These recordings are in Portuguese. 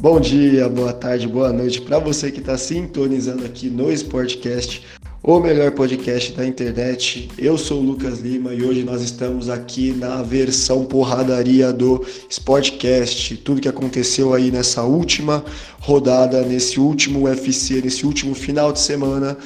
Bom dia, boa tarde, boa noite para você que está sintonizando aqui no Sportcast, o melhor podcast da internet. Eu sou o Lucas Lima e hoje nós estamos aqui na versão porradaria do Sportcast. Tudo que aconteceu aí nessa última rodada, nesse último UFC, nesse último final de semana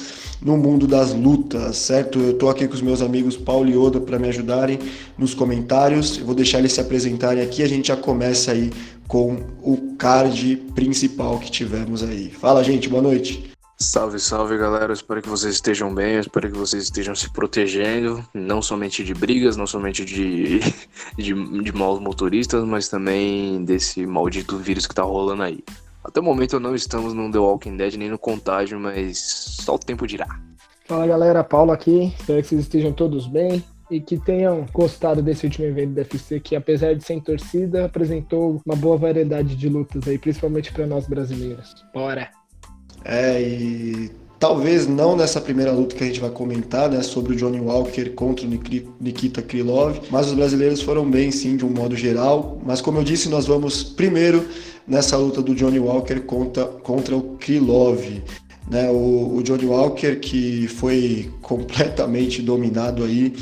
no mundo das lutas, certo? Eu tô aqui com os meus amigos Paulo e Oda para me ajudarem nos comentários. Eu vou deixar eles se apresentarem aqui. A gente já começa aí com o card principal que tivemos aí. Fala, gente, boa noite. Salve, salve galera, espero que vocês estejam bem, espero que vocês estejam se protegendo, não somente de brigas, não somente de, de, de maus motoristas, mas também desse maldito vírus que tá rolando aí. Até o momento não estamos no The Walking Dead nem no Contágio, mas só o tempo dirá. Fala galera, Paulo aqui, espero que vocês estejam todos bem e que tenham gostado desse último evento da UFC, que apesar de ser em torcida, apresentou uma boa variedade de lutas aí, principalmente para nós brasileiros. Bora! É, e talvez não nessa primeira luta que a gente vai comentar, né, sobre o Johnny Walker contra o Nikita Krylov, mas os brasileiros foram bem sim, de um modo geral. Mas como eu disse, nós vamos primeiro nessa luta do Johnny Walker contra, contra o Krylov. Né, o, o Johnny Walker que foi completamente dominado aí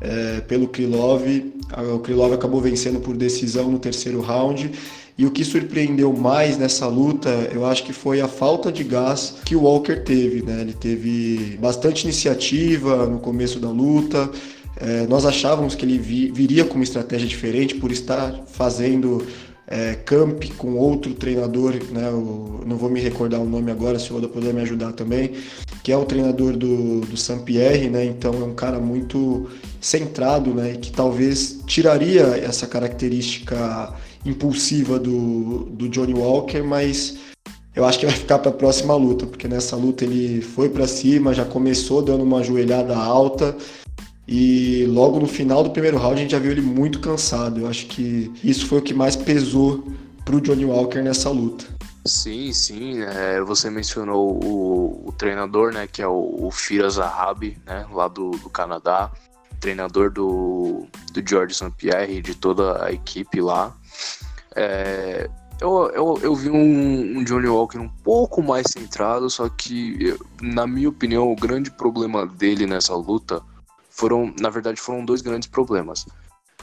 é, pelo Krylov. O Krylov acabou vencendo por decisão no terceiro round. E o que surpreendeu mais nessa luta, eu acho que foi a falta de gás que o Walker teve. Né? Ele teve bastante iniciativa no começo da luta. É, nós achávamos que ele vi, viria com uma estratégia diferente por estar fazendo é, camp com outro treinador, né? O, não vou me recordar o nome agora, se o Oda puder me ajudar também, que é o treinador do, do Saint-Pierre, né? Então é um cara muito centrado, né? Que talvez tiraria essa característica impulsiva do, do Johnny Walker, mas eu acho que vai ficar para a próxima luta, porque nessa luta ele foi para cima, já começou dando uma joelhada alta e logo no final do primeiro round a gente já viu ele muito cansado. Eu acho que isso foi o que mais pesou para o Johnny Walker nessa luta. Sim, sim. É, você mencionou o, o, treinador, né, que é o, o Fira né, lá do, do Canadá, treinador do, do George St. Pierre e de toda a equipe lá. É, eu, eu, eu vi um, um, Johnny Walker um pouco mais centrado, só que, na minha opinião, o grande problema dele nessa luta foram, na verdade, foram dois grandes problemas.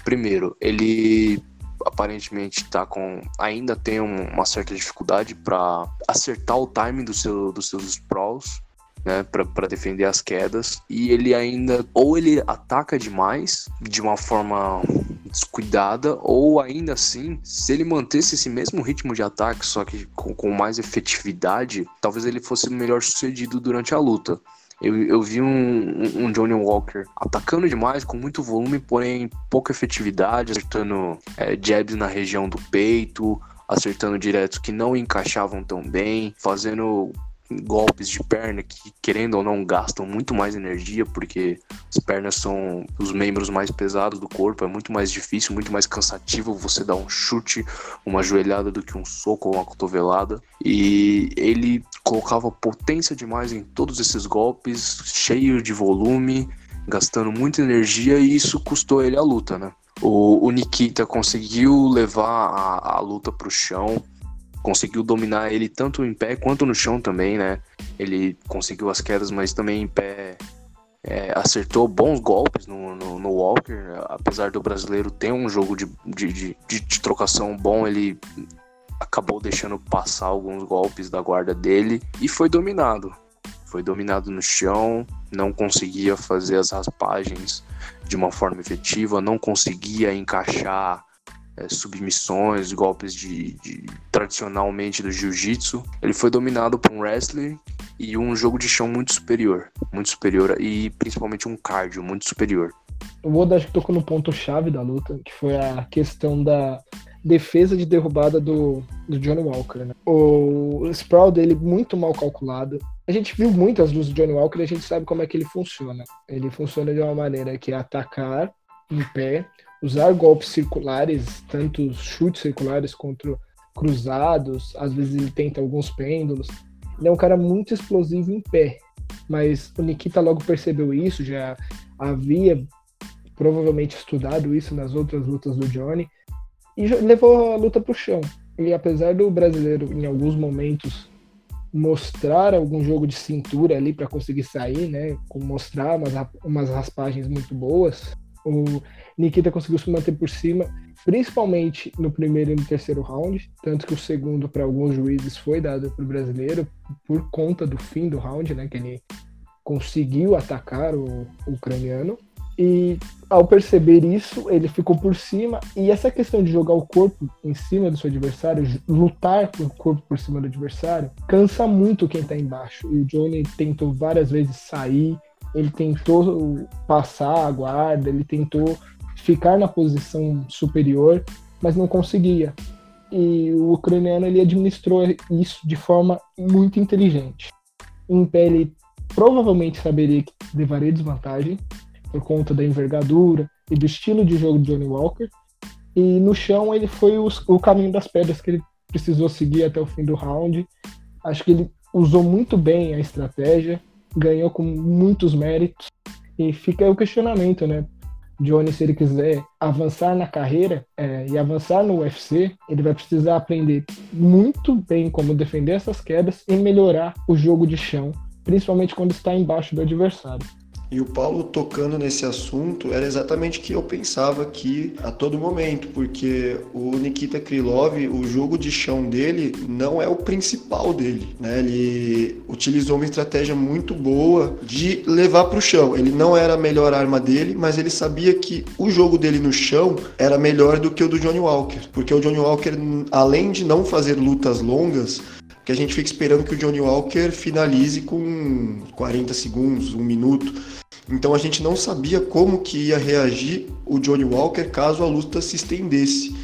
Primeiro, ele aparentemente tá com ainda tem uma certa dificuldade para acertar o timing do seu, dos seus sprawls, né, para defender as quedas, e ele ainda ou ele ataca demais de uma forma descuidada, ou ainda assim, se ele mantesse esse mesmo ritmo de ataque, só que com, com mais efetividade, talvez ele fosse melhor sucedido durante a luta. Eu, eu vi um, um, Johnny Walker atacando demais, com muito volume, porém pouca efetividade, acertando é, jabs na região do peito, acertando diretos que não encaixavam tão bem, fazendo golpes de perna que, querendo ou não, gastam muito mais energia, porque as pernas são os membros mais pesados do corpo, é muito mais difícil, muito mais cansativo você dar um chute, uma joelhada do que um soco ou uma cotovelada. E ele colocava potência demais em todos esses golpes, cheio de volume, gastando muita energia, e isso custou ele a luta, né? O, o Nikita conseguiu levar a, a luta para o chão, conseguiu dominar ele tanto em pé quanto no chão também, né? Ele conseguiu as quedas, mas também em pé é, acertou bons golpes no, no, no, Walker. Apesar do brasileiro ter um jogo de, de, de, de, trocação bom, ele acabou deixando passar alguns golpes da guarda dele e foi dominado. Foi dominado no chão, não conseguia fazer as raspagens de uma forma efetiva, não conseguia encaixar é, submissões, golpes de, de, tradicionalmente do jiu-jitsu. Ele foi dominado por um wrestler e um jogo de chão muito superior, muito superior e principalmente um cardio muito superior. O Oda acho que tocou no ponto chave da luta, que foi a questão da defesa de derrubada do, do Johnny Walker. Né? O sprawl dele muito mal calculado. A gente viu muitas luzes do Johnny Walker e a gente sabe como é que ele funciona. Ele funciona de uma maneira que é atacar em pé, usar golpes circulares, tanto chutes circulares quanto cruzados, às vezes ele tenta alguns pêndulos. Ele é um cara muito explosivo em pé, mas o Nikita logo percebeu isso, já havia provavelmente estudado isso nas outras lutas do Johnny e levou a luta para o chão. E apesar do brasileiro, em alguns momentos, mostrar algum jogo de cintura ali para conseguir sair, né? Mostrar umas, umas raspagens muito boas, o Nikita conseguiu se manter por cima, principalmente no primeiro e no terceiro round, tanto que o segundo para alguns juízes foi dado para o brasileiro por conta do fim do round, né? Que ele conseguiu atacar o, o ucraniano. E ao perceber isso, ele ficou por cima. E essa questão de jogar o corpo em cima do seu adversário, lutar com o corpo por cima do adversário, cansa muito quem tá embaixo. E o Johnny tentou várias vezes sair, ele tentou passar a guarda, ele tentou ficar na posição superior, mas não conseguia. E o ucraniano ele administrou isso de forma muito inteligente. Em pé ele provavelmente saberia que levaria desvantagem, por conta da envergadura e do estilo de jogo de Johnny Walker. E no chão ele foi o, o caminho das pedras que ele precisou seguir até o fim do round. Acho que ele usou muito bem a estratégia, ganhou com muitos méritos. E fica o questionamento, né? Johnny, se ele quiser avançar na carreira é, e avançar no UFC, ele vai precisar aprender muito bem como defender essas quedas e melhorar o jogo de chão, principalmente quando está embaixo do adversário. E o Paulo tocando nesse assunto era exatamente o que eu pensava aqui a todo momento, porque o Nikita Krylov, o jogo de chão dele não é o principal dele, né? Ele utilizou uma estratégia muito boa de levar para o chão. Ele não era a melhor arma dele, mas ele sabia que o jogo dele no chão era melhor do que o do Johnny Walker, porque o Johnny Walker, além de não fazer lutas longas, que a gente fica esperando que o Johnny Walker finalize com 40 segundos, um minuto. Então a gente não sabia como que ia reagir o Johnny Walker caso a luta se estendesse.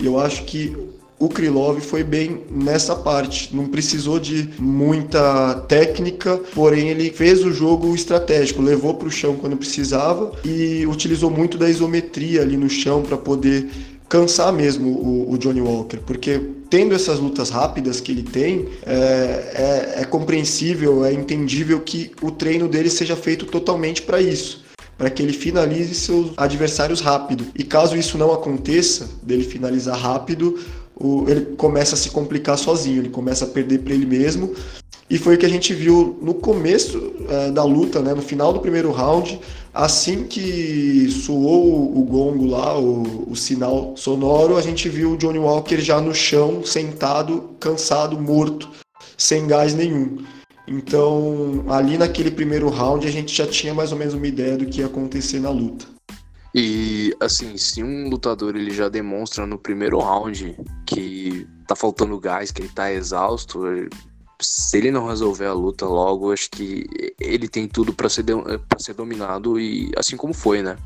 E eu acho que o Krylov foi bem nessa parte. Não precisou de muita técnica, porém ele fez o jogo estratégico, levou para o chão quando precisava e utilizou muito da isometria ali no chão para poder cansar mesmo o, o, Johnny Walker, porque tendo essas lutas rápidas que ele tem, é, é, é compreensível, é entendível que o treino dele seja feito totalmente para isso para que ele finalize seus adversários rápido. E caso isso não aconteça, dele finalizar rápido, o, ele começa a se complicar sozinho, ele começa a perder para ele mesmo. E foi o que a gente viu no começo é, da luta, né, no final do primeiro round, Assim que soou o gongo lá, o, o, sinal sonoro, a gente viu o Johnny Walker já no chão, sentado, cansado, morto, sem gás nenhum. Então, ali naquele primeiro round, a gente já tinha mais ou menos uma ideia do que ia acontecer na luta. E assim, se um lutador ele já demonstra no primeiro round que tá faltando gás, que ele tá exausto, se ele não resolver a luta logo, acho que ele tem tudo para ser, pra ser dominado e assim como foi, né?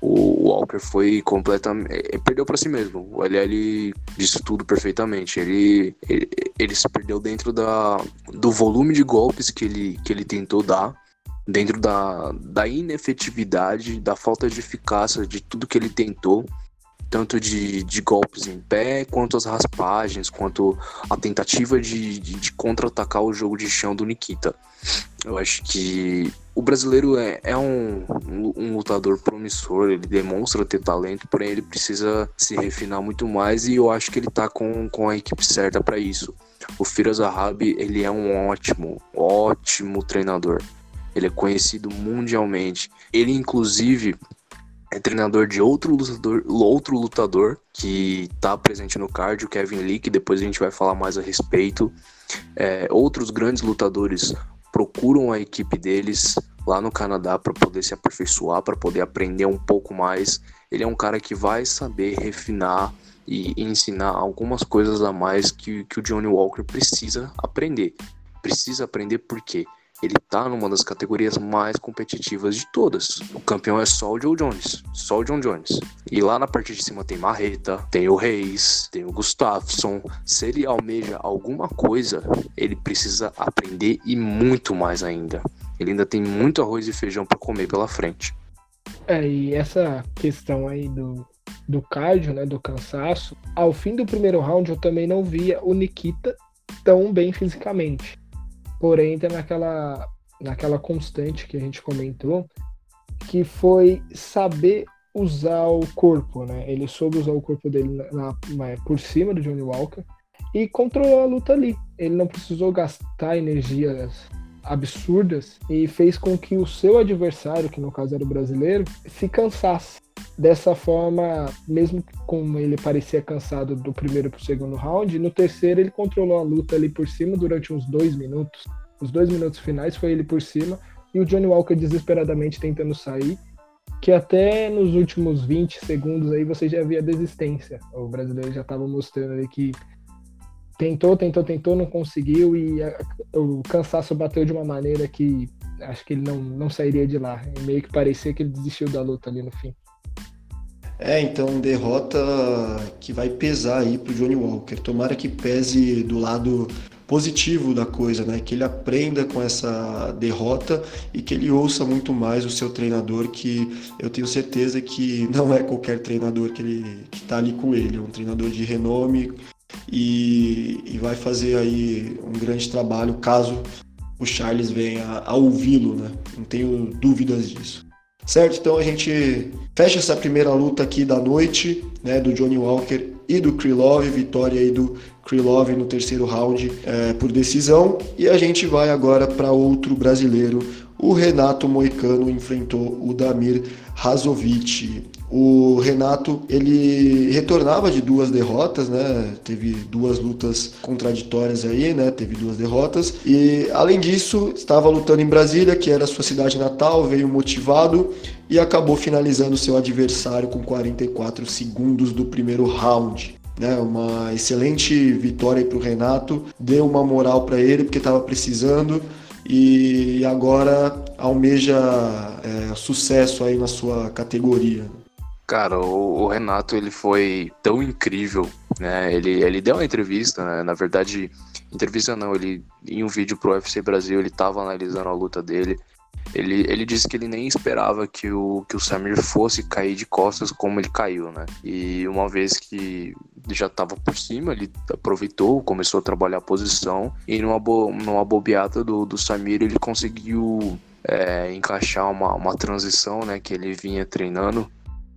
O Walker foi completamente. Ele perdeu para si mesmo. O LL disse tudo perfeitamente. Ele, ele, ele, se perdeu dentro da, do volume de golpes que ele, que ele tentou dar, dentro da, da inefetividade, da falta de eficácia de tudo que ele tentou tanto de, de golpes em pé, quanto as raspagens, quanto a tentativa de, de, de contra-atacar o jogo de chão do Nikita. Eu acho que o brasileiro é, é um, um, lutador promissor, ele demonstra ter talento, porém ele precisa se refinar muito mais e eu acho que ele tá com, com a equipe certa para isso. O Firas Zahabi, ele é um ótimo, ótimo treinador. Ele é conhecido mundialmente. Ele, inclusive, é treinador de outro lutador, outro lutador que está presente no card, o Kevin Lee, que depois a gente vai falar mais a respeito. É, outros grandes lutadores procuram a equipe deles lá no Canadá para poder se aperfeiçoar, para poder aprender um pouco mais. Ele é um cara que vai saber refinar e ensinar algumas coisas a mais que, que o Johnny Walker precisa aprender. Precisa aprender por quê? Ele tá numa das categorias mais competitivas de todas. O campeão é só o Joe Jones, só o John Jones. E lá na parte de cima tem Marreta, tem o Reis, tem o Gustafsson. Se ele almeja alguma coisa, ele precisa aprender e muito mais ainda. Ele ainda tem muito arroz e feijão para comer pela frente. É, e essa questão aí do, do cardio, né, do cansaço, ao fim do primeiro round eu também não via o Nikita tão bem fisicamente. Porém, tem naquela, naquela constante que a gente comentou, que foi saber usar o corpo, né? Ele soube usar o corpo dele na, na, por cima do Johnny Walker e controlou a luta ali. Ele não precisou gastar energias absurdas e fez com que o seu adversário, que no caso era o brasileiro, se cansasse. Dessa forma, mesmo como ele parecia cansado do primeiro para o segundo round, no terceiro ele controlou a luta ali por cima durante uns dois minutos. Os dois minutos finais foi ele por cima e o Johnny Walker desesperadamente tentando sair, que até nos últimos 20 segundos aí você já via desistência. O brasileiro já estava mostrando ali que tentou, tentou, tentou, não conseguiu e a, o cansaço bateu de uma maneira que acho que ele não, não sairia de lá. E meio que parecia que ele desistiu da luta ali no fim. É, então derrota que vai pesar aí pro Johnny Walker. Tomara que pese do lado positivo da coisa, né? Que ele aprenda com essa derrota e que ele ouça muito mais o seu treinador, que eu tenho certeza que não é qualquer treinador que ele que tá ali com ele, é um treinador de renome, e, e vai fazer aí um grande trabalho caso o Charles venha a ouvi-lo, né? Não tenho dúvidas disso. Certo? Então a gente fecha essa primeira luta aqui da noite, né, do Johnny Walker e do Krylov, vitória aí do Krylov no terceiro round é, por decisão, e a gente vai agora para outro brasileiro, o Renato Moicano enfrentou o Damir Razovic. O Renato, ele retornava de duas derrotas, né? Teve duas lutas contraditórias aí, né? Teve duas derrotas. E além disso, estava lutando em Brasília, que era sua cidade natal, veio motivado e acabou finalizando seu adversário com 44 segundos do primeiro round. Né, uma excelente vitória para o Renato, deu uma moral para ele porque estava precisando e agora almeja é, sucesso aí na sua categoria. Cara, o, o, Renato ele foi tão incrível, né? Ele, ele deu uma entrevista, né? Na verdade, entrevista não, ele em um vídeo pro UFC Brasil ele tava analisando a luta dele. Ele, ele disse que ele nem esperava que o, que o Samir fosse cair de costas como ele caiu, né? E uma vez que já estava por cima, ele aproveitou, começou a trabalhar a posição e numa, bo, numa bobeada do, do Samir ele conseguiu é, encaixar uma, uma transição, né? Que ele vinha treinando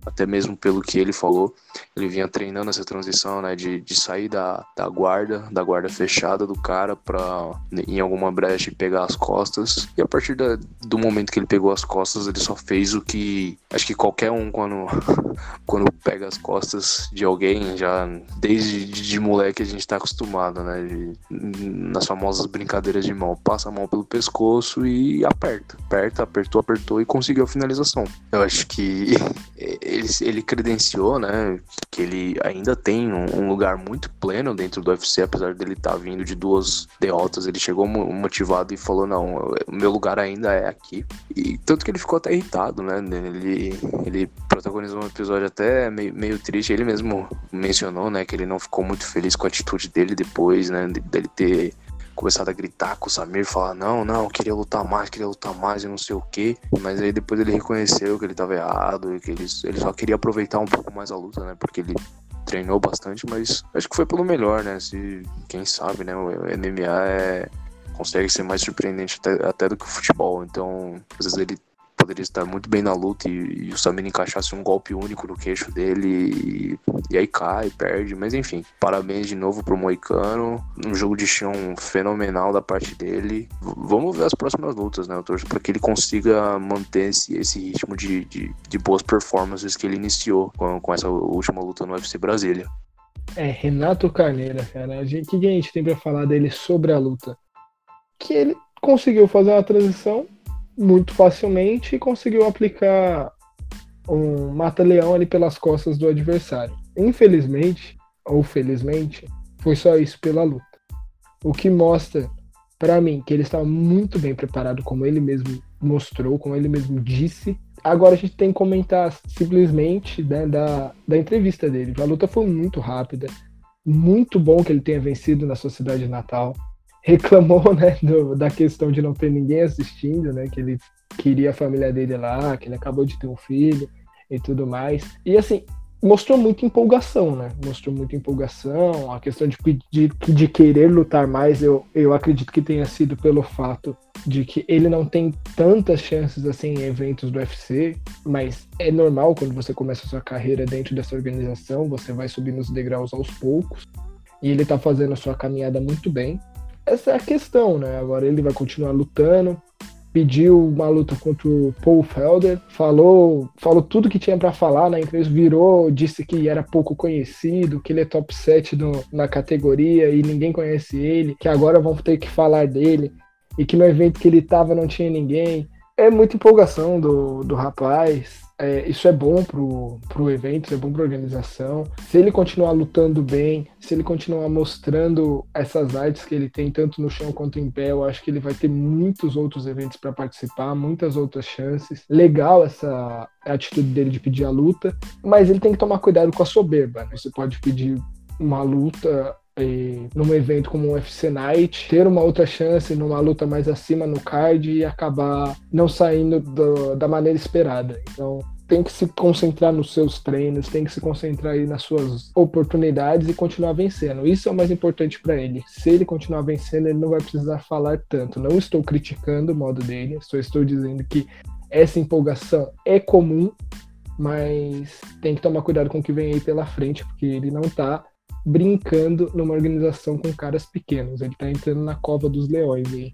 até mesmo pelo que ele falou, ele vinha treinando essa transição, né, de, de sair da, da guarda, da guarda fechada do cara para em alguma brecha pegar as costas. E a partir da, do momento que ele pegou as costas, ele só fez o que acho que qualquer um quando quando pega as costas de alguém, já desde de, de moleque a gente tá acostumado, né, de, nas famosas brincadeiras de mão, passa a mão pelo pescoço e aperta, aperta, apertou, apertou e conseguiu a finalização. Eu acho que ele, ele credenciou, né, que ele ainda tem um, um lugar muito pleno dentro do UFC, apesar dele estar tá vindo de duas derrotas. Ele chegou motivado e falou: Não, meu lugar ainda é aqui. E tanto que ele ficou até irritado, né? Ele, ele protagonizou um episódio até meio, meio triste. Ele mesmo mencionou, né, que ele não ficou muito feliz com a atitude dele depois, né, dele ter começado a gritar com o Samir, falar, não, não, queria lutar mais, queria lutar mais e não sei o que. Mas aí depois ele reconheceu que ele tava errado e que ele, ele só queria aproveitar um pouco mais a luta, né? Porque ele treinou bastante, mas acho que foi pelo melhor, né? Se, quem sabe, né? O MMA é, consegue ser mais surpreendente até, até do que o futebol. Então, às vezes ele poderia estar muito bem na luta e, e o Samir encaixasse um golpe único no queixo dele e, e, aí cai, perde. Mas enfim, parabéns de novo pro Moicano. Um jogo de chão fenomenal da parte dele. Vamos ver as próximas lutas, né? Eu torço para que ele consiga manter esse, esse ritmo de, de, de, boas performances que ele iniciou com, com essa última luta no UFC Brasília. É, Renato Carneiro, cara. O que a gente tem para falar dele sobre a luta? Que ele conseguiu fazer uma transição muito facilmente e conseguiu aplicar um mata-leão ali pelas costas do adversário. Infelizmente, ou felizmente, foi só isso pela luta. O que mostra para mim que ele estava muito bem preparado, como ele mesmo mostrou, como ele mesmo disse. Agora a gente tem que comentar simplesmente né, da, da entrevista dele. A luta foi muito rápida, muito bom que ele tenha vencido na sua cidade natal reclamou, né, do, da questão de não ter ninguém assistindo, né, que ele queria a família dele lá, que ele acabou de ter um filho e tudo mais. E assim, mostrou muita empolgação, né? Mostrou muita empolgação, a questão de pedir, de querer lutar mais, eu, eu acredito que tenha sido pelo fato de que ele não tem tantas chances assim em eventos do UFC, mas é normal quando você começa a sua carreira dentro dessa organização, você vai subindo os degraus aos poucos, e ele tá fazendo a sua caminhada muito bem. Essa é a questão, né? Agora ele vai continuar lutando, pediu uma luta contra o Paul Felder, falou, falou tudo que tinha para falar na entrevista, virou, disse que era pouco conhecido, que ele é top 7 no, na categoria e ninguém conhece ele, que agora vão ter que falar dele e que no evento que ele tava não tinha ninguém. É muita empolgação do, do rapaz. É, isso é bom pro, pro evento, isso é bom pra organização. Se ele continuar lutando bem, se ele continuar mostrando essas artes que ele tem, tanto no chão quanto em pé, eu acho que ele vai ter muitos outros eventos para participar, muitas outras chances. Legal essa atitude dele de pedir a luta, mas ele tem que tomar cuidado com a soberba. Né? Você pode pedir uma luta num evento como o UFC Night, ter uma outra chance numa luta mais acima no card e acabar não saindo do, da maneira esperada. Então, tem que se concentrar nos seus treinos, tem que se concentrar aí nas suas oportunidades e continuar vencendo. Isso é o mais importante para ele. Se ele continuar vencendo, ele não vai precisar falar tanto. Não estou criticando o modo dele, só estou dizendo que essa empolgação é comum, mas tem que tomar cuidado com o que vem aí pela frente, porque ele não está brincando numa organização com caras pequenos. Ele tá entrando na cova dos leões aí.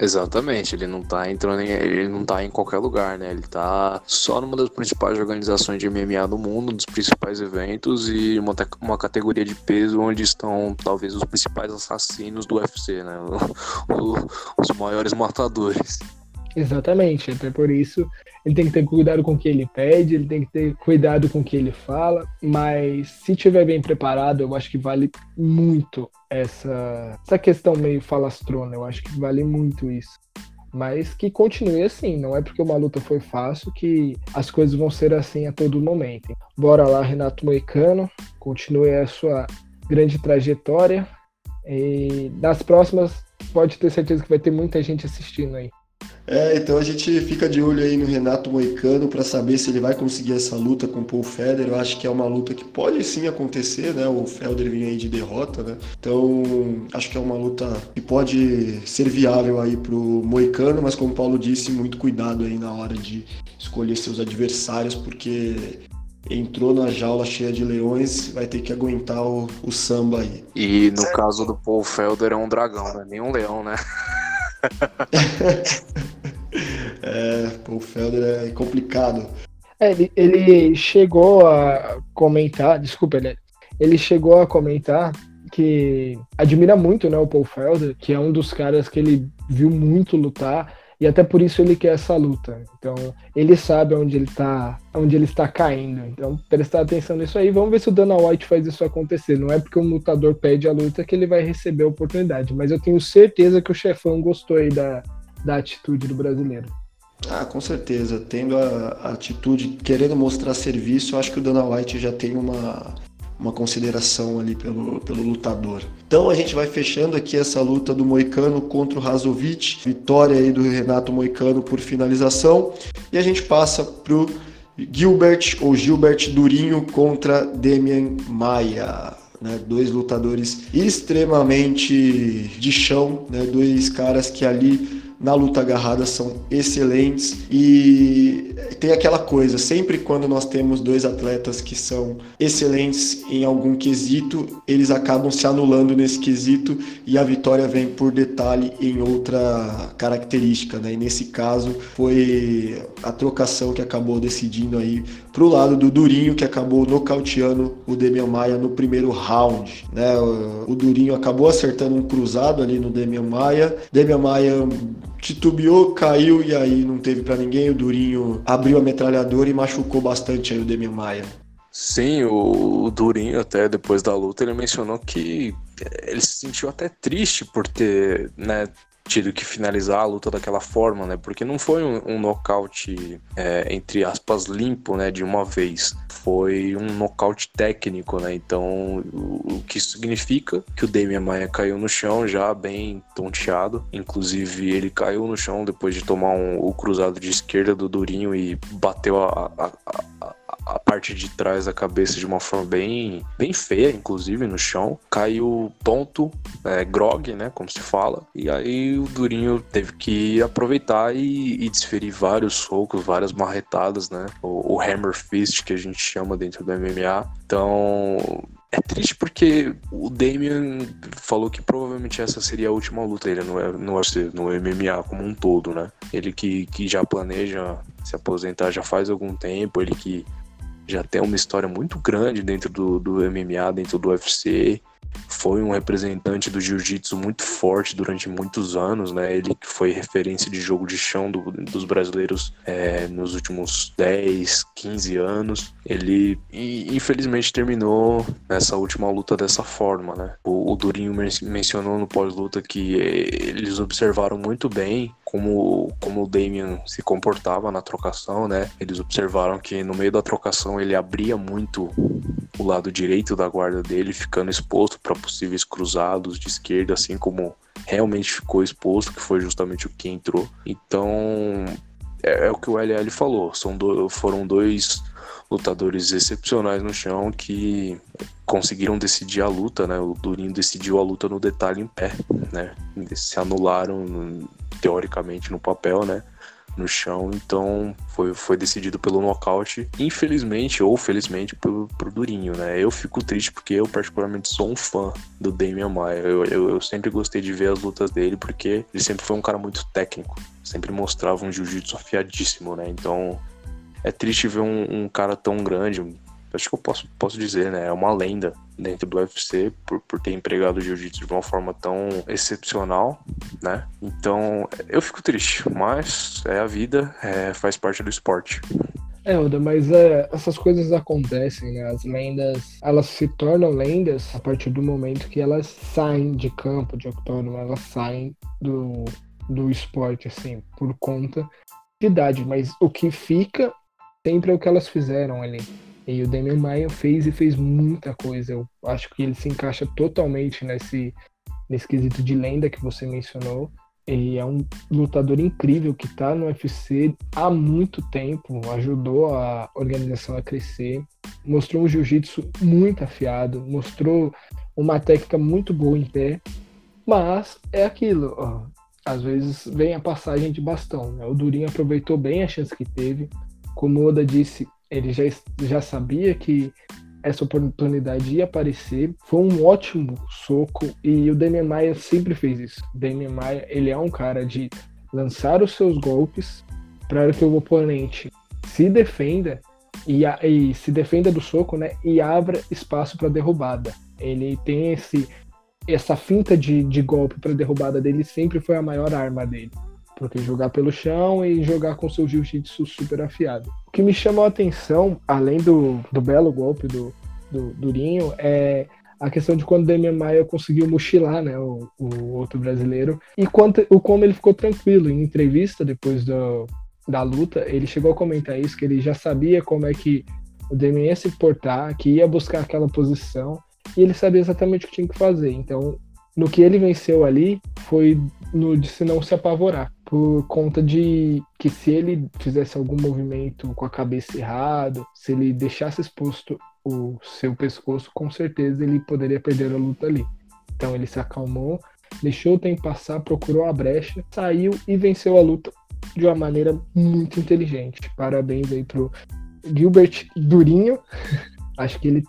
Exatamente, ele não tá entrando em, ele não tá em qualquer lugar, né? Ele tá só numa das principais organizações de MMA do mundo, dos principais eventos e uma, uma categoria de peso onde estão talvez os principais assassinos do UFC, né? O, o, os maiores matadores. Exatamente, até por isso ele tem que ter cuidado com o que ele pede, ele tem que ter cuidado com o que ele fala, mas se tiver bem preparado, eu acho que vale muito essa, essa questão meio falastrona, eu acho que vale muito isso. Mas que continue assim, não é porque uma luta foi fácil que as coisas vão ser assim a todo momento. Bora lá, Renato Moicano, continue a sua grande trajetória. E nas próximas, pode ter certeza que vai ter muita gente assistindo aí. É, então a gente fica de olho aí no Renato Moicano para saber se ele vai conseguir essa luta com o Paul Federer. Eu acho que é uma luta que pode sim acontecer, né? O Federer vinha aí de derrota, né? Então acho que é uma luta que pode ser viável aí pro Moicano, mas como o Paulo disse, muito cuidado aí na hora de escolher seus adversários, porque entrou na jaula cheia de leões, vai ter que aguentar o, o samba aí. E no caso do Paul Felder é um dragão, né? Nem um leão, né? é, o Felder é complicado. É, ele, ele chegou a comentar, desculpa, ele, ele chegou a comentar que admira muito né, o Paul Felder, que é um dos caras que ele viu muito lutar e até por isso ele quer essa luta. Então, ele sabe onde ele tá, onde ele está caindo. Então, prestar atenção nisso aí. Vamos ver se o Dana White faz isso acontecer. Não é porque um lutador pede a luta que ele vai receber a oportunidade, mas eu tenho certeza que o chefão gostou aí da, da atitude do brasileiro. Ah, com certeza. Tendo a, a atitude, querendo mostrar serviço, eu acho que o Dana White já tem uma, uma consideração ali pelo, pelo lutador. Então a gente vai fechando aqui essa luta do Moicano contra o Razovic, vitória aí do Renato Moicano por finalização, e a gente passa pro Gilbert ou Gilbert Durinho contra Demian Maia. Né, dois lutadores extremamente de chão, né, dois caras que ali na luta agarrada são excelentes e tem aquela coisa, sempre quando nós temos dois atletas que são excelentes em algum quesito, eles acabam se anulando nesse quesito e a vitória vem por detalhe em outra característica, né? E nesse caso foi a trocação que acabou decidindo aí pro lado do Durinho que acabou nocauteando o Demian Maia no primeiro round, né? O, Durinho acabou acertando um cruzado ali no Demian Maia. Demian Maia titubeou, caiu e aí não teve para ninguém. O Durinho abriu a metralhadora e machucou bastante aí o Demian Maia. Sim, o Durinho até depois da luta ele mencionou que ele se sentiu até triste por ter né, tido que finalizar a luta daquela forma, né? Porque não foi um, um nocaute, é, entre aspas, limpo, né? De uma vez. Foi um nocaute técnico, né? Então, o, o que significa que o Damian Maia caiu no chão já bem tonteado. Inclusive, ele caiu no chão depois de tomar um, o cruzado de esquerda do Durinho e bateu a, a, a a parte de trás da cabeça de uma forma bem, bem feia, inclusive, no chão. Caiu ponto, é, grog, né? Como se fala. E aí o Durinho teve que aproveitar e, e desferir vários socos, várias marretadas, né? O, o Hammer Fist, que a gente chama dentro do MMA. Então, é triste porque o Damian falou que provavelmente essa seria a última luta dele no, no, no MMA como um todo, né? Ele que, que já planeja se aposentar já faz algum tempo, ele que já tem uma história muito grande dentro do, do MMA, dentro do UFC foi um representante do jiu-jitsu muito forte durante muitos anos, né? Ele foi referência de jogo de chão do, dos brasileiros é, nos últimos 10, 15 anos. Ele infelizmente terminou nessa última luta dessa forma, né? O, o Durinho men mencionou no pós-luta que eles observaram muito bem como, como o Damian se comportava na trocação, né? Eles observaram que no meio da trocação ele abria muito o lado direito da guarda dele, ficando exposto para possíveis cruzados de esquerda, assim como realmente ficou exposto, que foi justamente o que entrou. Então, é, é o que o LL falou, do, foram dois lutadores excepcionais no chão que conseguiram decidir a luta, né? O Durinho decidiu a luta no detalhe em pé, né? Se anularam teoricamente no papel, né? No chão, então foi, foi decidido pelo nocaute, infelizmente ou felizmente pro, pro Durinho, né? Eu fico triste porque eu particularmente sou um fã do Damian Maia. Eu, eu, eu sempre gostei de ver as lutas dele porque ele sempre foi um cara muito técnico, sempre mostrava um jiu-jitsu afiadíssimo, né? Então é triste ver um, um cara tão grande, acho que eu posso, posso dizer, né? É uma lenda dentro do UFC por, por ter empregado o jiu-jitsu de uma forma tão excepcional, né? Então eu fico triste, mas é a vida, é, faz parte do esporte. É, Oda, mas é, essas coisas acontecem, né? As lendas, elas se tornam lendas a partir do momento que elas saem de campo, de octógono, elas saem do, do esporte, assim, por conta de idade. Mas o que fica sempre é o que elas fizeram ali. E o Damian Maia fez e fez muita coisa. Eu acho que ele se encaixa totalmente nesse, nesse quesito de lenda que você mencionou. Ele é um lutador incrível que está no UFC há muito tempo, ajudou a organização a crescer, mostrou um jiu-jitsu muito afiado, mostrou uma técnica muito boa em pé, mas é aquilo, ó, às vezes vem a passagem de bastão. Né? O Durinho aproveitou bem a chance que teve, como o Oda disse, ele já, já sabia que essa oportunidade ia aparecer. Foi um ótimo soco e o Demian Maia sempre fez isso. O Demian Maia, ele é um cara de lançar os seus golpes para que o oponente se defenda e, e, se defenda do soco, né? E abra espaço para derrubada. Ele tem esse essa finta de, de golpe para derrubada dele sempre foi a maior arma dele. Porque jogar pelo chão e jogar com seu jiu-jitsu super afiado. O que me chamou a atenção, além do, do belo golpe do, do Durinho, é a questão de quando o Demian Maia conseguiu mochilar né, o, o outro brasileiro e quanto, o como ele ficou tranquilo. Em entrevista, depois do, da luta, ele chegou a comentar isso, que ele já sabia como é que o Demian ia se portar, que ia buscar aquela posição, e ele sabia exatamente o que tinha que fazer. Então, no que ele venceu ali, foi no de se não se apavorar por conta de que se ele fizesse algum movimento com a cabeça errado, se ele deixasse exposto o seu pescoço, com certeza ele poderia perder a luta ali. Então ele se acalmou, deixou o tempo passar, procurou a brecha, saiu e venceu a luta de uma maneira muito inteligente. Parabéns aí pro Gilbert Durinho. Acho que ele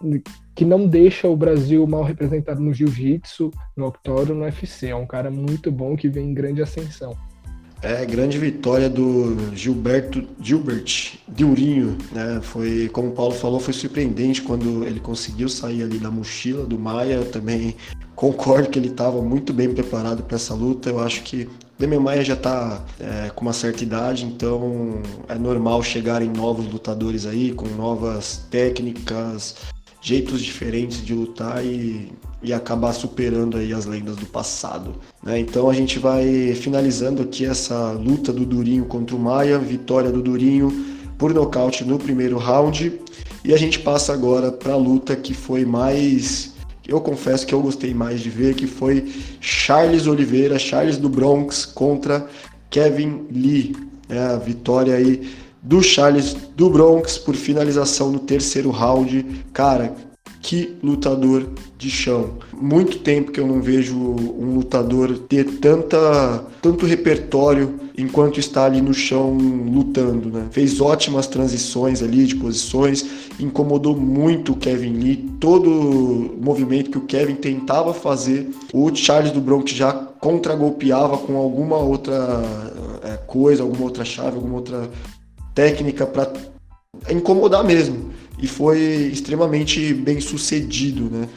que não deixa o Brasil mal representado no jiu-jitsu, no octógono, no UFC. É um cara muito bom que vem em grande ascensão. É, grande vitória do Gilberto Gilbert Durinho, né? Foi, como o Paulo falou, foi surpreendente quando ele conseguiu sair ali da mochila do Maia. Eu também concordo que ele estava muito bem preparado para essa luta. Eu acho que Demian Maia já está é, com uma certa idade, então é normal chegarem novos lutadores aí com novas técnicas, jeitos diferentes de lutar e, e acabar superando aí as lendas do passado. Né? Então a gente vai finalizando aqui essa luta do Durinho contra o Maia, vitória do Durinho por nocaute no primeiro round. E a gente passa agora para a luta que foi mais. Eu confesso que eu gostei mais de ver, que foi Charles Oliveira, Charles do Bronx contra Kevin Lee. É, a vitória aí do Charles do Bronx por finalização no terceiro round. Cara, que lutador de chão. Muito tempo que eu não vejo um lutador ter tanta, tanto repertório enquanto está ali no chão lutando, né? Fez ótimas transições ali de posições, incomodou muito o Kevin Lee, todo movimento que o Kevin tentava fazer, o Charles do Bronx já contragolpeava com alguma outra é, coisa, alguma outra chave, alguma outra técnica para incomodar mesmo e foi extremamente bem sucedido, né?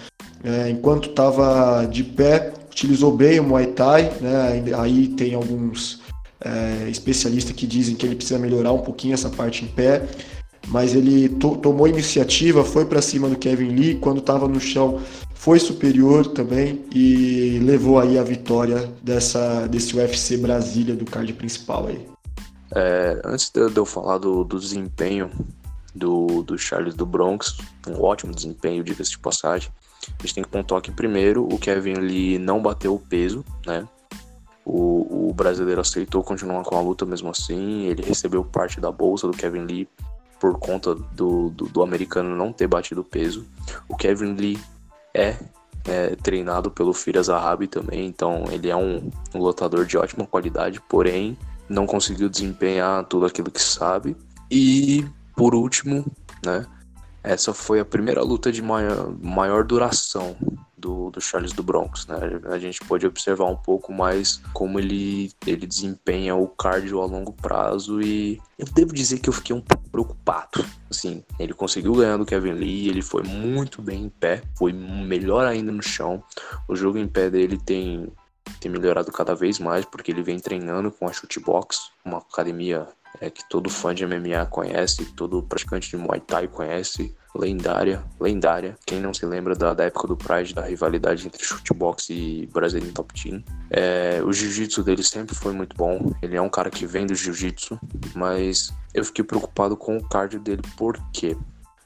É, enquanto estava de pé, utilizou bem o Muay Thai, né? Aí tem alguns é, especialistas que dizem que ele precisa melhorar um pouquinho essa parte em pé, mas ele to tomou iniciativa, foi para cima do Kevin Lee, quando estava no chão foi superior também e levou aí a vitória dessa desse UFC Brasília do card principal aí. É, antes de eu falar do, do desempenho do, do Charles do Bronx, um ótimo desempenho, diga-se de passagem. A gente tem que pontuar que primeiro o Kevin Lee não bateu o peso, né? O, o brasileiro aceitou continuar com a luta mesmo assim. Ele recebeu parte da bolsa do Kevin Lee por conta do, do, do americano não ter batido peso. O Kevin Lee é, é treinado pelo Firas Zahabi também, então ele é um, um lutador de ótima qualidade, porém não conseguiu desempenhar tudo aquilo que sabe. E por último, né? Essa foi a primeira luta de maior, maior duração do, do Charles do Bronx, né? A gente pode observar um pouco mais como ele, ele desempenha o cardio a longo prazo e eu devo dizer que eu fiquei um pouco preocupado. Assim, ele conseguiu ganhar do Kevin Lee, ele foi muito bem em pé, foi melhor ainda no chão. O jogo em pé dele tem, tem melhorado cada vez mais porque ele vem treinando com a Shootbox, uma academia é, que todo fã de MMA conhece, todo praticante de Muay Thai conhece, lendária, lendária. Quem não se lembra da, da época do Pride, da rivalidade entre shootbox e Brazilian Top Team. É, o jiu-jitsu dele sempre foi muito bom. Ele é um cara que vem do jiu-jitsu, mas eu fiquei preocupado com o cardio dele porque,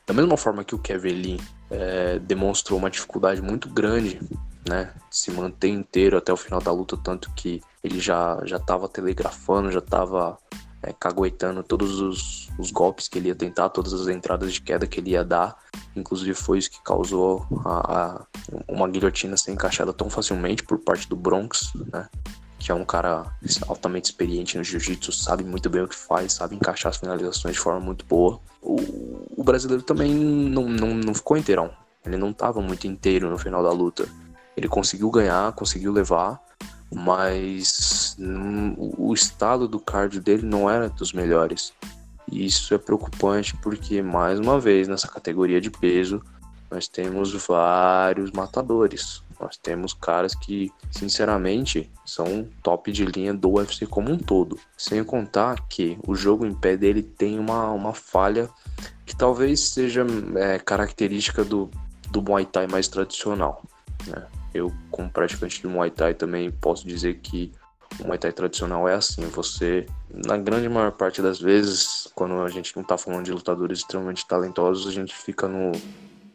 da mesma forma que o Kevin Lee é, demonstrou uma dificuldade muito grande né, se manter inteiro até o final da luta, tanto que ele já já estava telegrafando, já estava é, caguetando todos os, os, golpes que ele ia tentar, todas as entradas de queda que ele ia dar. Inclusive foi isso que causou a, a, uma guilhotina ser encaixada tão facilmente por parte do Bronx, né? Que é um cara altamente experiente no jiu-jitsu, sabe muito bem o que faz, sabe encaixar as finalizações de forma muito boa. O, o brasileiro também não, não, não ficou inteirão. Ele não estava muito inteiro no final da luta. Ele conseguiu ganhar, conseguiu levar, mas o estado do cardio dele não era dos melhores. E isso é preocupante porque, mais uma vez, nessa categoria de peso, nós temos vários matadores. Nós temos caras que, sinceramente, são top de linha do UFC como um todo. Sem contar que o jogo em pé dele tem uma, uma falha que talvez seja é, característica do, do Muay Thai mais tradicional. Né? Eu, como praticante de Muay Thai, também posso dizer que o Muay Thai tradicional é assim. Você, na grande maior parte das vezes, quando a gente não tá falando de lutadores extremamente talentosos, a gente fica no.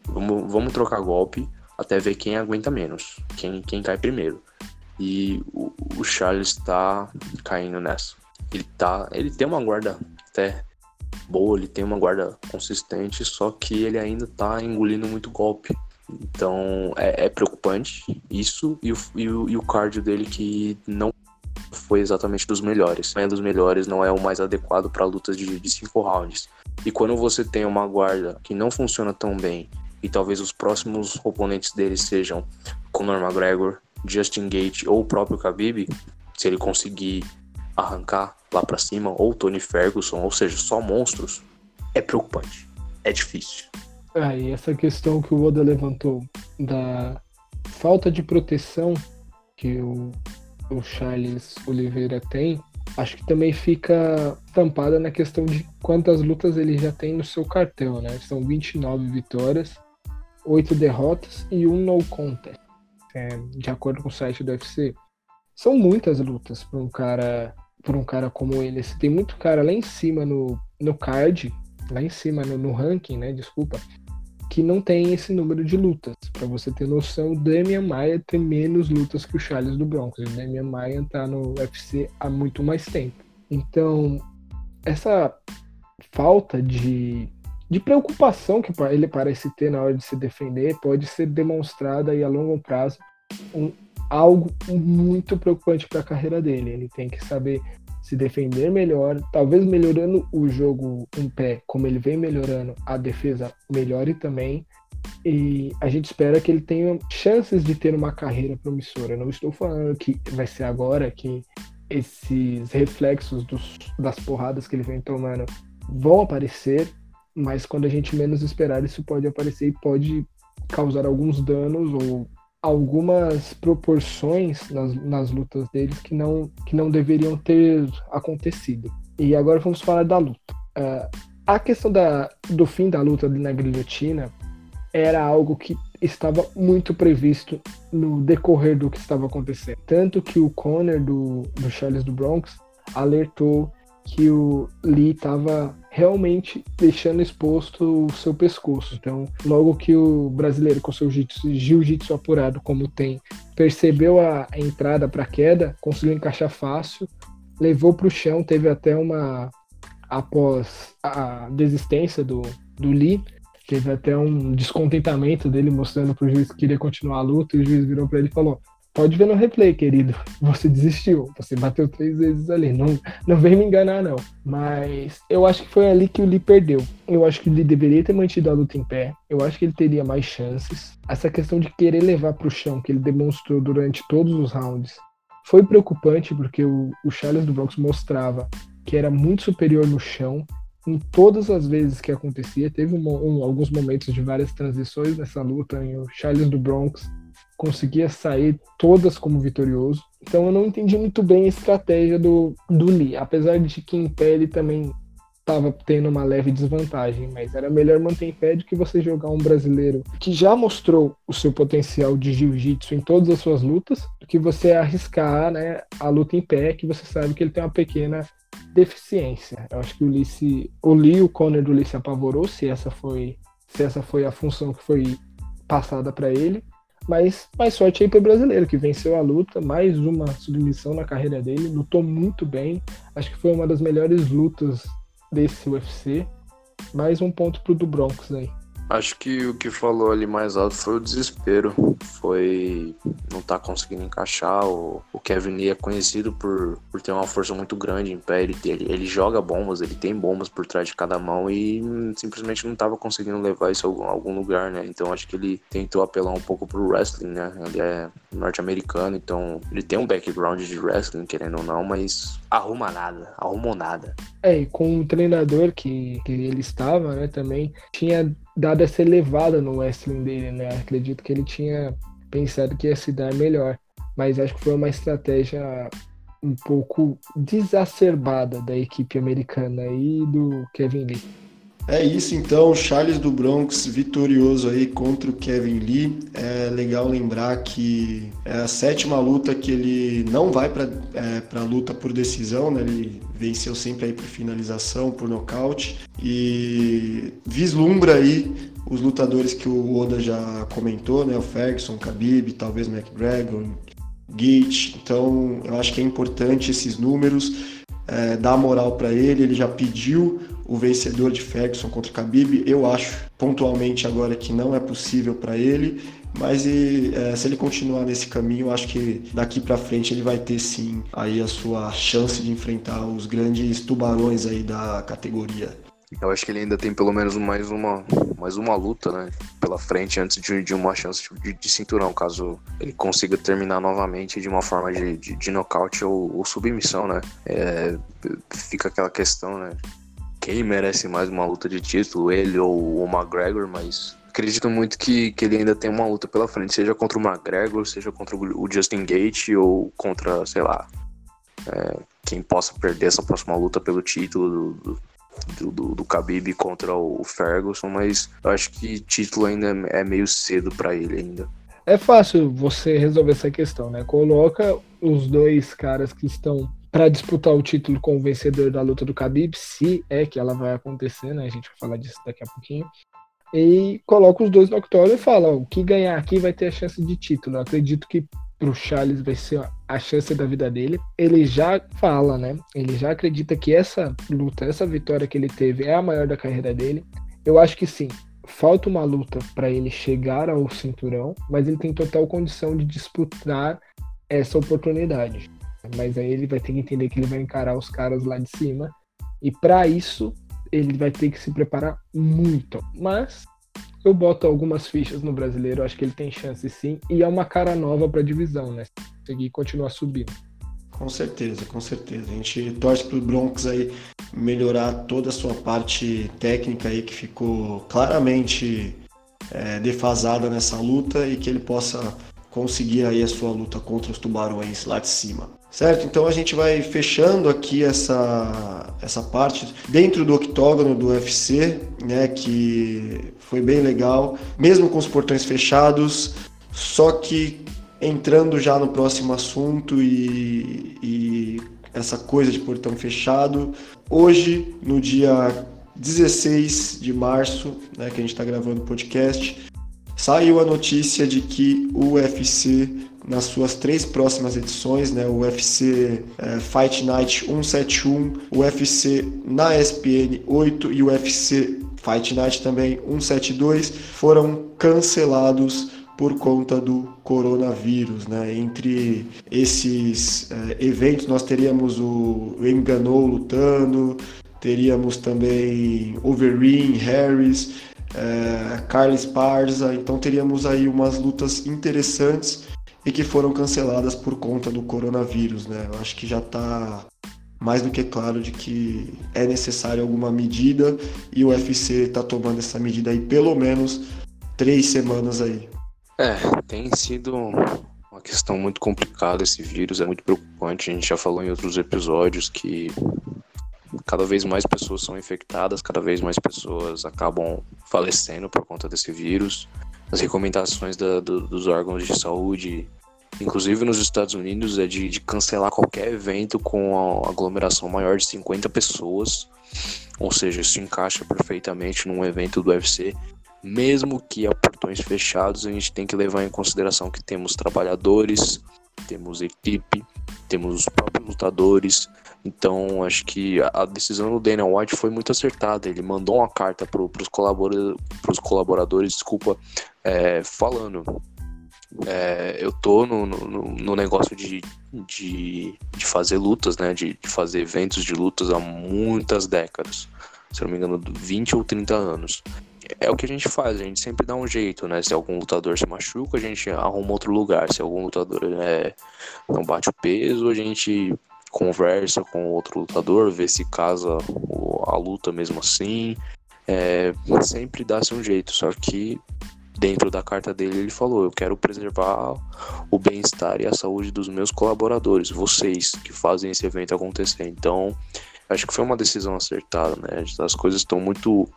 Vamos, vamos trocar golpe até ver quem aguenta menos, quem, quem cai primeiro. E o, o Charles tá caindo nessa. Ele tá. Ele tem uma guarda até boa, ele tem uma guarda consistente, só que ele ainda tá engolindo muito golpe. Então é, é preocupante isso e o, e, o, e o cardio dele que não foi exatamente dos melhores. Não é dos melhores, não é o mais adequado para lutas de, de cinco rounds. E quando você tem uma guarda que não funciona tão bem, e talvez os próximos oponentes dele sejam Conor McGregor, Justin Gate ou o próprio Khabib, se ele conseguir arrancar lá para cima, ou Tony Ferguson, ou seja, só monstros, é preocupante. É difícil. Ah, e essa questão que o Oda levantou da falta de proteção que o, o Charles Oliveira tem, acho que também fica tampada na questão de quantas lutas ele já tem no seu cartel, né? São 29 vitórias, 8 derrotas e um no contest. É, de acordo com o site do UFC, são muitas lutas para um cara, para um cara como ele. Você tem muito cara lá em cima no, no card, lá em cima no, no ranking, né? Desculpa, que não tem esse número de lutas. Para você ter noção, o Damian Maia tem menos lutas que o Charles do Bronx. O Damian Maia está no UFC há muito mais tempo. Então, essa falta de, de preocupação que ele parece ter na hora de se defender pode ser demonstrada aí a longo prazo um, algo muito preocupante para a carreira dele. Ele tem que saber se defender melhor, talvez melhorando o jogo em pé, como ele vem melhorando, a defesa melhore também. E a gente espera que ele tenha chances de ter uma carreira promissora. Não estou falando que vai ser agora que esses reflexos dos, das porradas que ele vem tomando vão aparecer, mas quando a gente menos esperar, isso pode aparecer e pode causar alguns danos ou algumas proporções nas, nas lutas deles que não, que não deveriam ter acontecido. E agora vamos falar da luta. Uh, a questão da, do fim da luta na guilhotina era algo que estava muito previsto no decorrer do que estava acontecendo. Tanto que o Conor do, do Charles do Bronx alertou que o Lee estava realmente deixando exposto o seu pescoço. Então, logo que o brasileiro com seu jiu-jitsu apurado como tem, percebeu a entrada para queda, conseguiu encaixar fácil, levou para o chão, teve até uma após a desistência do, do Lee, teve até um descontentamento dele mostrando para o juiz que queria continuar a luta, e o juiz virou para ele e falou: Pode ver no replay, querido. Você desistiu. Você bateu três vezes ali. Não, não vem me enganar, não. Mas eu acho que foi ali que o Lee perdeu. Eu acho que o Lee deveria ter mantido a luta em pé. Eu acho que ele teria mais chances. Essa questão de querer levar para o chão, que ele demonstrou durante todos os rounds, foi preocupante porque o, o Charles do Bronx mostrava que era muito superior no chão em todas as vezes que acontecia. Teve um, um, alguns momentos de várias transições nessa luta. E o Charles do Bronx conseguia sair todas como vitorioso. Então eu não entendi muito bem a estratégia do, do Lee, apesar de que em pé ele também estava tendo uma leve desvantagem, mas era melhor manter em pé do que você jogar um brasileiro que já mostrou o seu potencial de jiu-jitsu em todas as suas lutas, do que você arriscar né, a luta em pé, que você sabe que ele tem uma pequena deficiência. Eu acho que o Lee, se, o Lee, o Conor do Lee se apavorou se essa foi se essa foi a função que foi passada para ele. Mas mais sorte aí pro brasileiro, que venceu a luta, mais uma submissão na carreira dele, lutou muito bem. Acho que foi uma das melhores lutas desse UFC. Mais um ponto pro do Broncos aí. Acho que o que falou ali mais alto foi o desespero. Foi não tá conseguindo encaixar. O, Kevin Lee é conhecido por, por ter uma força muito grande em pé. Ele, ele, ele joga bombas, ele tem bombas por trás de cada mão e simplesmente não tava conseguindo levar isso a algum lugar, né? Então acho que ele tentou apelar um pouco pro wrestling, né? Ele é norte-americano, então ele tem um background de wrestling, querendo ou não, mas arruma nada, arrumou nada. É, e com o treinador que, que ele estava, né, também tinha dado essa elevada no wrestling dele, né? Acredito que ele tinha pensado que ia se dar melhor, mas acho que foi uma estratégia um pouco desacerbada da equipe americana e do Kevin Lee. É isso então, Charles do Bronx vitorioso aí contra o Kevin Lee. É legal lembrar que é a sétima luta que ele não vai para é, luta por decisão, né? Ele venceu sempre aí por finalização, por nocaute e vislumbra aí os lutadores que o Oda já comentou, né? O Ferguson, Khabib, talvez o McGregor, Gate. Então, eu acho que é importante esses números, é, dar moral para ele. Ele já pediu o vencedor de Ferguson contra Khabib. Eu acho pontualmente agora que não é possível para ele, mas e, é, se ele continuar nesse caminho, acho que daqui para frente ele vai ter sim aí a sua chance de enfrentar os grandes tubarões aí da categoria. Eu acho que ele ainda tem pelo menos mais uma, mais uma luta, né? Pela frente antes de, de uma chance de, de, cinturão, caso ele consiga terminar novamente de uma forma de, de, de nocaute ou, ou submissão, né? É, fica aquela questão, né? Quem merece mais uma luta de título, ele ou o McGregor, mas acredito muito que, que ele ainda tem uma luta pela frente, seja contra o McGregor, seja contra o Justin Gate ou contra, sei lá, é, quem possa perder essa próxima luta pelo título do, do, do, do Khabib contra o Ferguson, mas eu acho que título ainda é meio cedo para ele ainda. É fácil você resolver essa questão, né? Coloca os dois caras que estão para disputar o título com o vencedor da luta do Khabib, se é que ela vai acontecer, né? A gente vai falar disso daqui a pouquinho. E coloca os dois no octógono e fala: o que ganhar aqui vai ter a chance de título. Eu acredito que pro Charles vai ser a chance da vida dele. Ele já fala, né? Ele já acredita que essa luta, essa vitória que ele teve é a maior da carreira dele. Eu acho que sim. Falta uma luta para ele chegar ao cinturão, mas ele tem total condição de disputar essa oportunidade. Mas aí ele vai ter que entender que ele vai encarar os caras lá de cima. E para isso, ele vai ter que se preparar muito. Mas eu boto algumas fichas no brasileiro, acho que ele tem chance sim. E é uma cara nova para a divisão, né? Seguir e continuar subindo. Com certeza, com certeza. A gente torce pro Broncos aí melhorar toda a sua parte técnica aí que ficou claramente é, defasada nessa luta e que ele possa conseguir aí a sua luta contra os tubarões lá de cima. Certo? Então a gente vai fechando aqui essa, essa parte dentro do octógono do UFC, né, que foi bem legal, mesmo com os portões fechados, só que entrando já no próximo assunto e, e essa coisa de portão fechado, hoje, no dia 16 de março, né, que a gente está gravando o podcast, saiu a notícia de que o UFC nas suas três próximas edições, né, o UFC é, Fight Night 171, o UFC na ESPN 8 e o UFC Fight Night também 172 foram cancelados por conta do coronavírus. Né? Entre esses é, eventos nós teríamos o Enganou lutando, teríamos também Overeem, Harris, é, Carlos Parza, então teríamos aí umas lutas interessantes e que foram canceladas por conta do coronavírus, né? Eu acho que já está mais do que claro de que é necessário alguma medida e o UFC está tomando essa medida aí pelo menos três semanas aí. É, tem sido uma questão muito complicada esse vírus, é muito preocupante. A gente já falou em outros episódios que cada vez mais pessoas são infectadas, cada vez mais pessoas acabam falecendo por conta desse vírus as recomendações da, do, dos órgãos de saúde, inclusive nos Estados Unidos, é de, de cancelar qualquer evento com aglomeração maior de 50 pessoas. Ou seja, isso encaixa perfeitamente num evento do UFC. Mesmo que a portões fechados, a gente tem que levar em consideração que temos trabalhadores, temos equipe, temos os próprios lutadores. Então, acho que a decisão do Dana White foi muito acertada. Ele mandou uma carta para os colabora colaboradores, desculpa, é, falando. É, eu tô no, no, no negócio de, de, de, fazer lutas, né? De, de, fazer eventos de lutas há muitas décadas. Se não me engano, 20 ou 30 anos é o que a gente faz, a gente sempre dá um jeito, né? Se algum lutador se machuca, a gente arruma outro lugar. Se algum lutador é, não bate o peso, a gente conversa com outro lutador, vê se casa a luta mesmo assim. É, sempre dá-se um jeito, só que dentro da carta dele ele falou: Eu quero preservar o bem-estar e a saúde dos meus colaboradores, vocês que fazem esse evento acontecer. Então, acho que foi uma decisão acertada, né? As coisas estão muito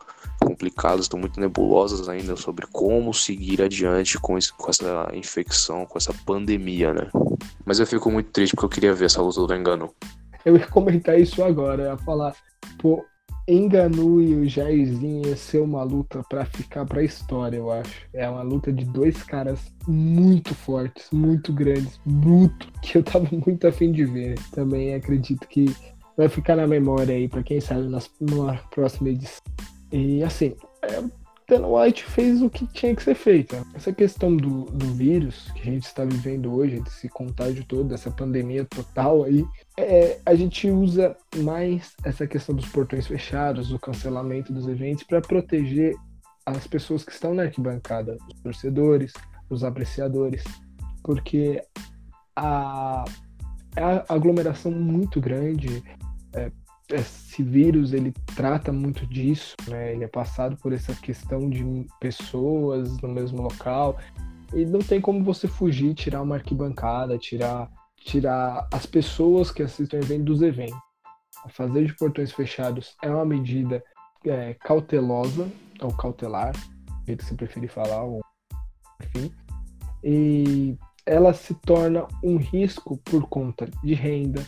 complicadas, estão muito nebulosas ainda sobre como seguir adiante com, esse, com essa infecção, com essa pandemia, né? Mas eu fico muito triste porque eu queria ver essa luta do Engano. Eu ia comentar isso agora, ia falar, pô, Enganu e o Jairzinho ia ser uma luta para ficar pra história, eu acho. É uma luta de dois caras muito fortes, muito grandes, bruto, que eu tava muito afim de ver. Também acredito que vai ficar na memória aí para quem sabe nas, numa próxima edição. E assim, é, Dana White fez o que tinha que ser feito. Essa questão do, do vírus que a gente está vivendo hoje, desse contágio todo, dessa pandemia total aí, é, a gente usa mais essa questão dos portões fechados, do cancelamento dos eventos, para proteger as pessoas que estão na arquibancada, os torcedores, os apreciadores, porque a, a aglomeração muito grande, é, esse vírus ele trata muito disso, né? Ele é passado por essa questão de pessoas no mesmo local e não tem como você fugir, tirar uma arquibancada, tirar tirar as pessoas que assistem o evento dos eventos. Fazer de portões fechados é uma medida é, cautelosa ou cautelar, do jeito que você preferir falar, ou enfim, e ela se torna um risco por conta de renda,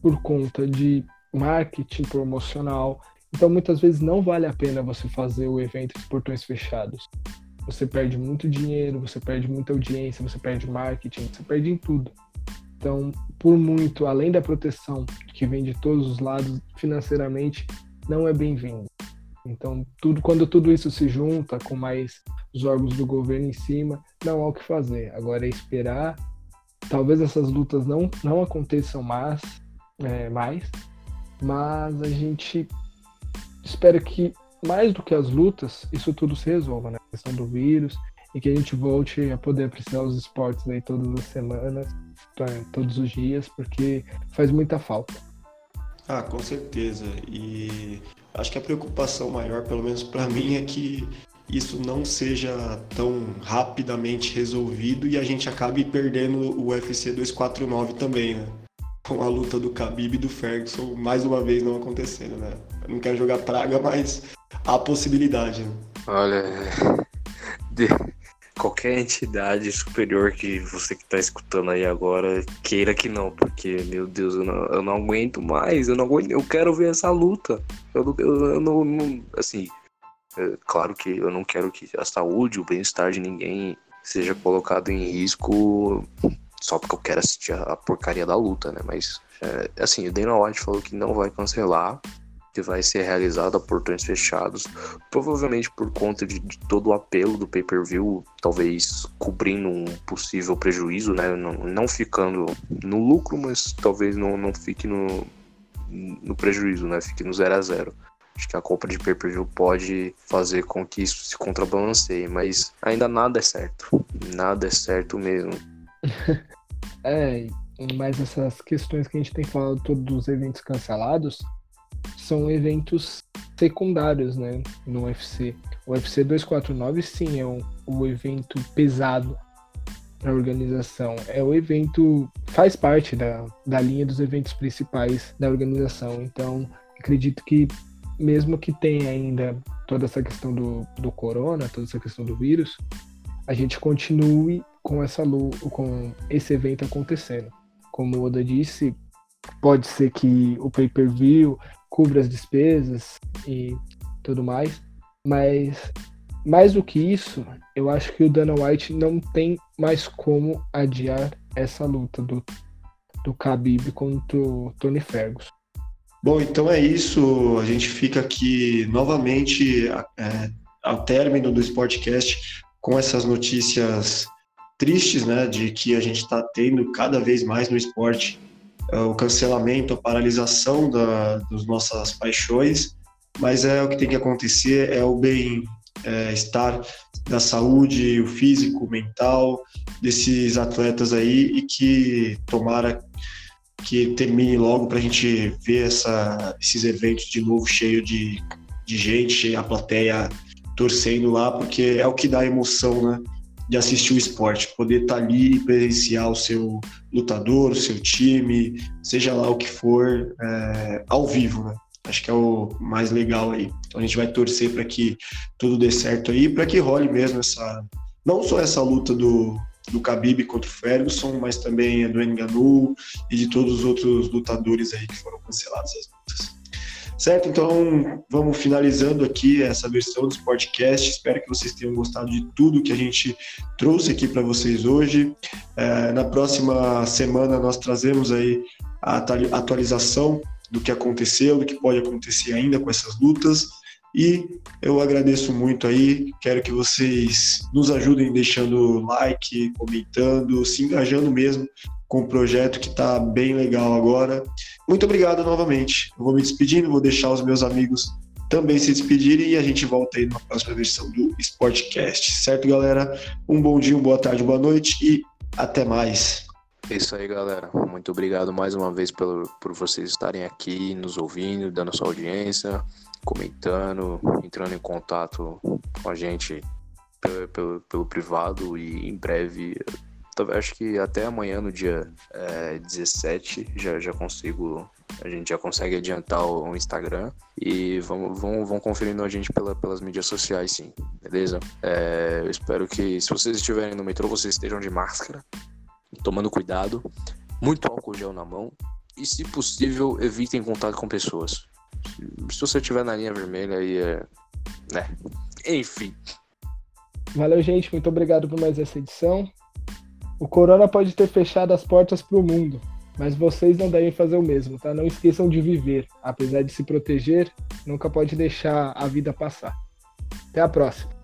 por conta de marketing promocional. Então, muitas vezes não vale a pena você fazer o evento de portões fechados. você perde muito dinheiro, você perde muita audiência, você perde marketing, você perde em tudo. Então, por muito, além da proteção que vem de todos os lados, financeiramente, não é bem-vindo. Então, tudo, quando tudo isso se junta com mais os órgãos do governo em cima, não há o que fazer. Agora é esperar. Talvez essas lutas não, não aconteçam mais, é, mais, mas a gente espera que, mais do que as lutas, isso tudo se resolva, né? A questão do vírus e que a gente volte a poder apreciar os esportes aí todas as semanas, todos os dias, porque faz muita falta. Ah, com certeza. E acho que a preocupação maior, pelo menos para mim, é que isso não seja tão rapidamente resolvido e a gente acabe perdendo o UFC 249 também, né? Com a luta do Khabib e do Ferguson mais uma vez não acontecendo, né? Eu não quero jogar praga, mas há possibilidade. Né? Olha, de qualquer entidade superior que você que está escutando aí agora queira que não, porque meu Deus, eu não, eu não aguento mais, eu não aguento, eu quero ver essa luta. Eu, eu, eu não, não, assim, é, claro que eu não quero que a saúde, o bem-estar de ninguém seja colocado em risco só porque eu quero assistir a porcaria da luta, né? Mas, é, assim, o Dana White falou que não vai cancelar, que vai ser realizado a portões fechados, provavelmente por conta de, de todo o apelo do pay-per-view, talvez cobrindo um possível prejuízo, né? Não, não ficando no lucro, mas talvez não, não fique no, no prejuízo, né? Fique no 0 a 0 Acho que a compra de pay-per-view pode fazer com que isso se contrabalanceie, mas ainda nada é certo. Nada é certo mesmo. é, mas essas questões que a gente tem falado todos dos eventos cancelados são eventos secundários, né, no UFC. O UFC 249 sim é um, um evento pesado para a organização. É o evento faz parte da, da linha dos eventos principais da organização. Então, acredito que mesmo que tenha ainda toda essa questão do, do corona, toda essa questão do vírus, a gente continue com essa com esse evento acontecendo. Como o Oda disse, pode ser que o pay-per-view cubra as despesas e tudo mais, mas mais do que isso, eu acho que o Dana White não tem mais como adiar essa luta do, do Khabib contra o Tony Ferguson. Bom, então é isso. A gente fica aqui novamente é, ao término do Sportcast com essas notícias tristes, né, de que a gente está tendo cada vez mais no esporte é, o cancelamento, a paralisação da, das nossas paixões, mas é o que tem que acontecer, é o bem-estar é, da saúde, o físico, o mental desses atletas aí e que tomara que termine logo para a gente ver essa, esses eventos de novo cheio de, de gente, a plateia torcendo lá, porque é o que dá emoção, né? De assistir o esporte, poder estar tá ali e presenciar o seu lutador, o seu time, seja lá o que for, é, ao vivo, né? Acho que é o mais legal aí. Então a gente vai torcer para que tudo dê certo aí, para que role mesmo essa, não só essa luta do, do Khabib contra o Ferguson, mas também do Enganu e de todos os outros lutadores aí que foram cancelados as lutas. Certo? Então, vamos finalizando aqui essa versão do podcast. Espero que vocês tenham gostado de tudo que a gente trouxe aqui para vocês hoje. É, na próxima semana, nós trazemos aí a atualização do que aconteceu, do que pode acontecer ainda com essas lutas. E eu agradeço muito aí, quero que vocês nos ajudem deixando like, comentando, se engajando mesmo com o projeto que está bem legal agora. Muito obrigado novamente. Eu vou me despedindo, vou deixar os meus amigos também se despedirem e a gente volta aí na próxima versão do Sportcast. Certo, galera? Um bom dia, uma boa tarde, boa noite e até mais. É isso aí, galera. Muito obrigado mais uma vez pelo, por vocês estarem aqui, nos ouvindo, dando sua audiência comentando, entrando em contato com a gente pelo, pelo, pelo privado e em breve, acho que até amanhã, no dia é, 17, já, já consigo. A gente já consegue adiantar o, Instagram e vão, vão, vão conferindo a gente pela, pelas mídias sociais, sim, beleza? É, eu espero que, se vocês estiverem no metrô, vocês estejam de máscara, tomando cuidado, muito álcool gel na mão e, se possível, evitem contato com pessoas. Se você estiver na linha vermelha aí é. Né? Enfim. Valeu, gente. Muito obrigado por mais essa edição. O Corona pode ter fechado as portas para o mundo, mas vocês não devem fazer o mesmo, tá? Não esqueçam de viver. Apesar de se proteger, nunca pode deixar a vida passar. Até a próxima.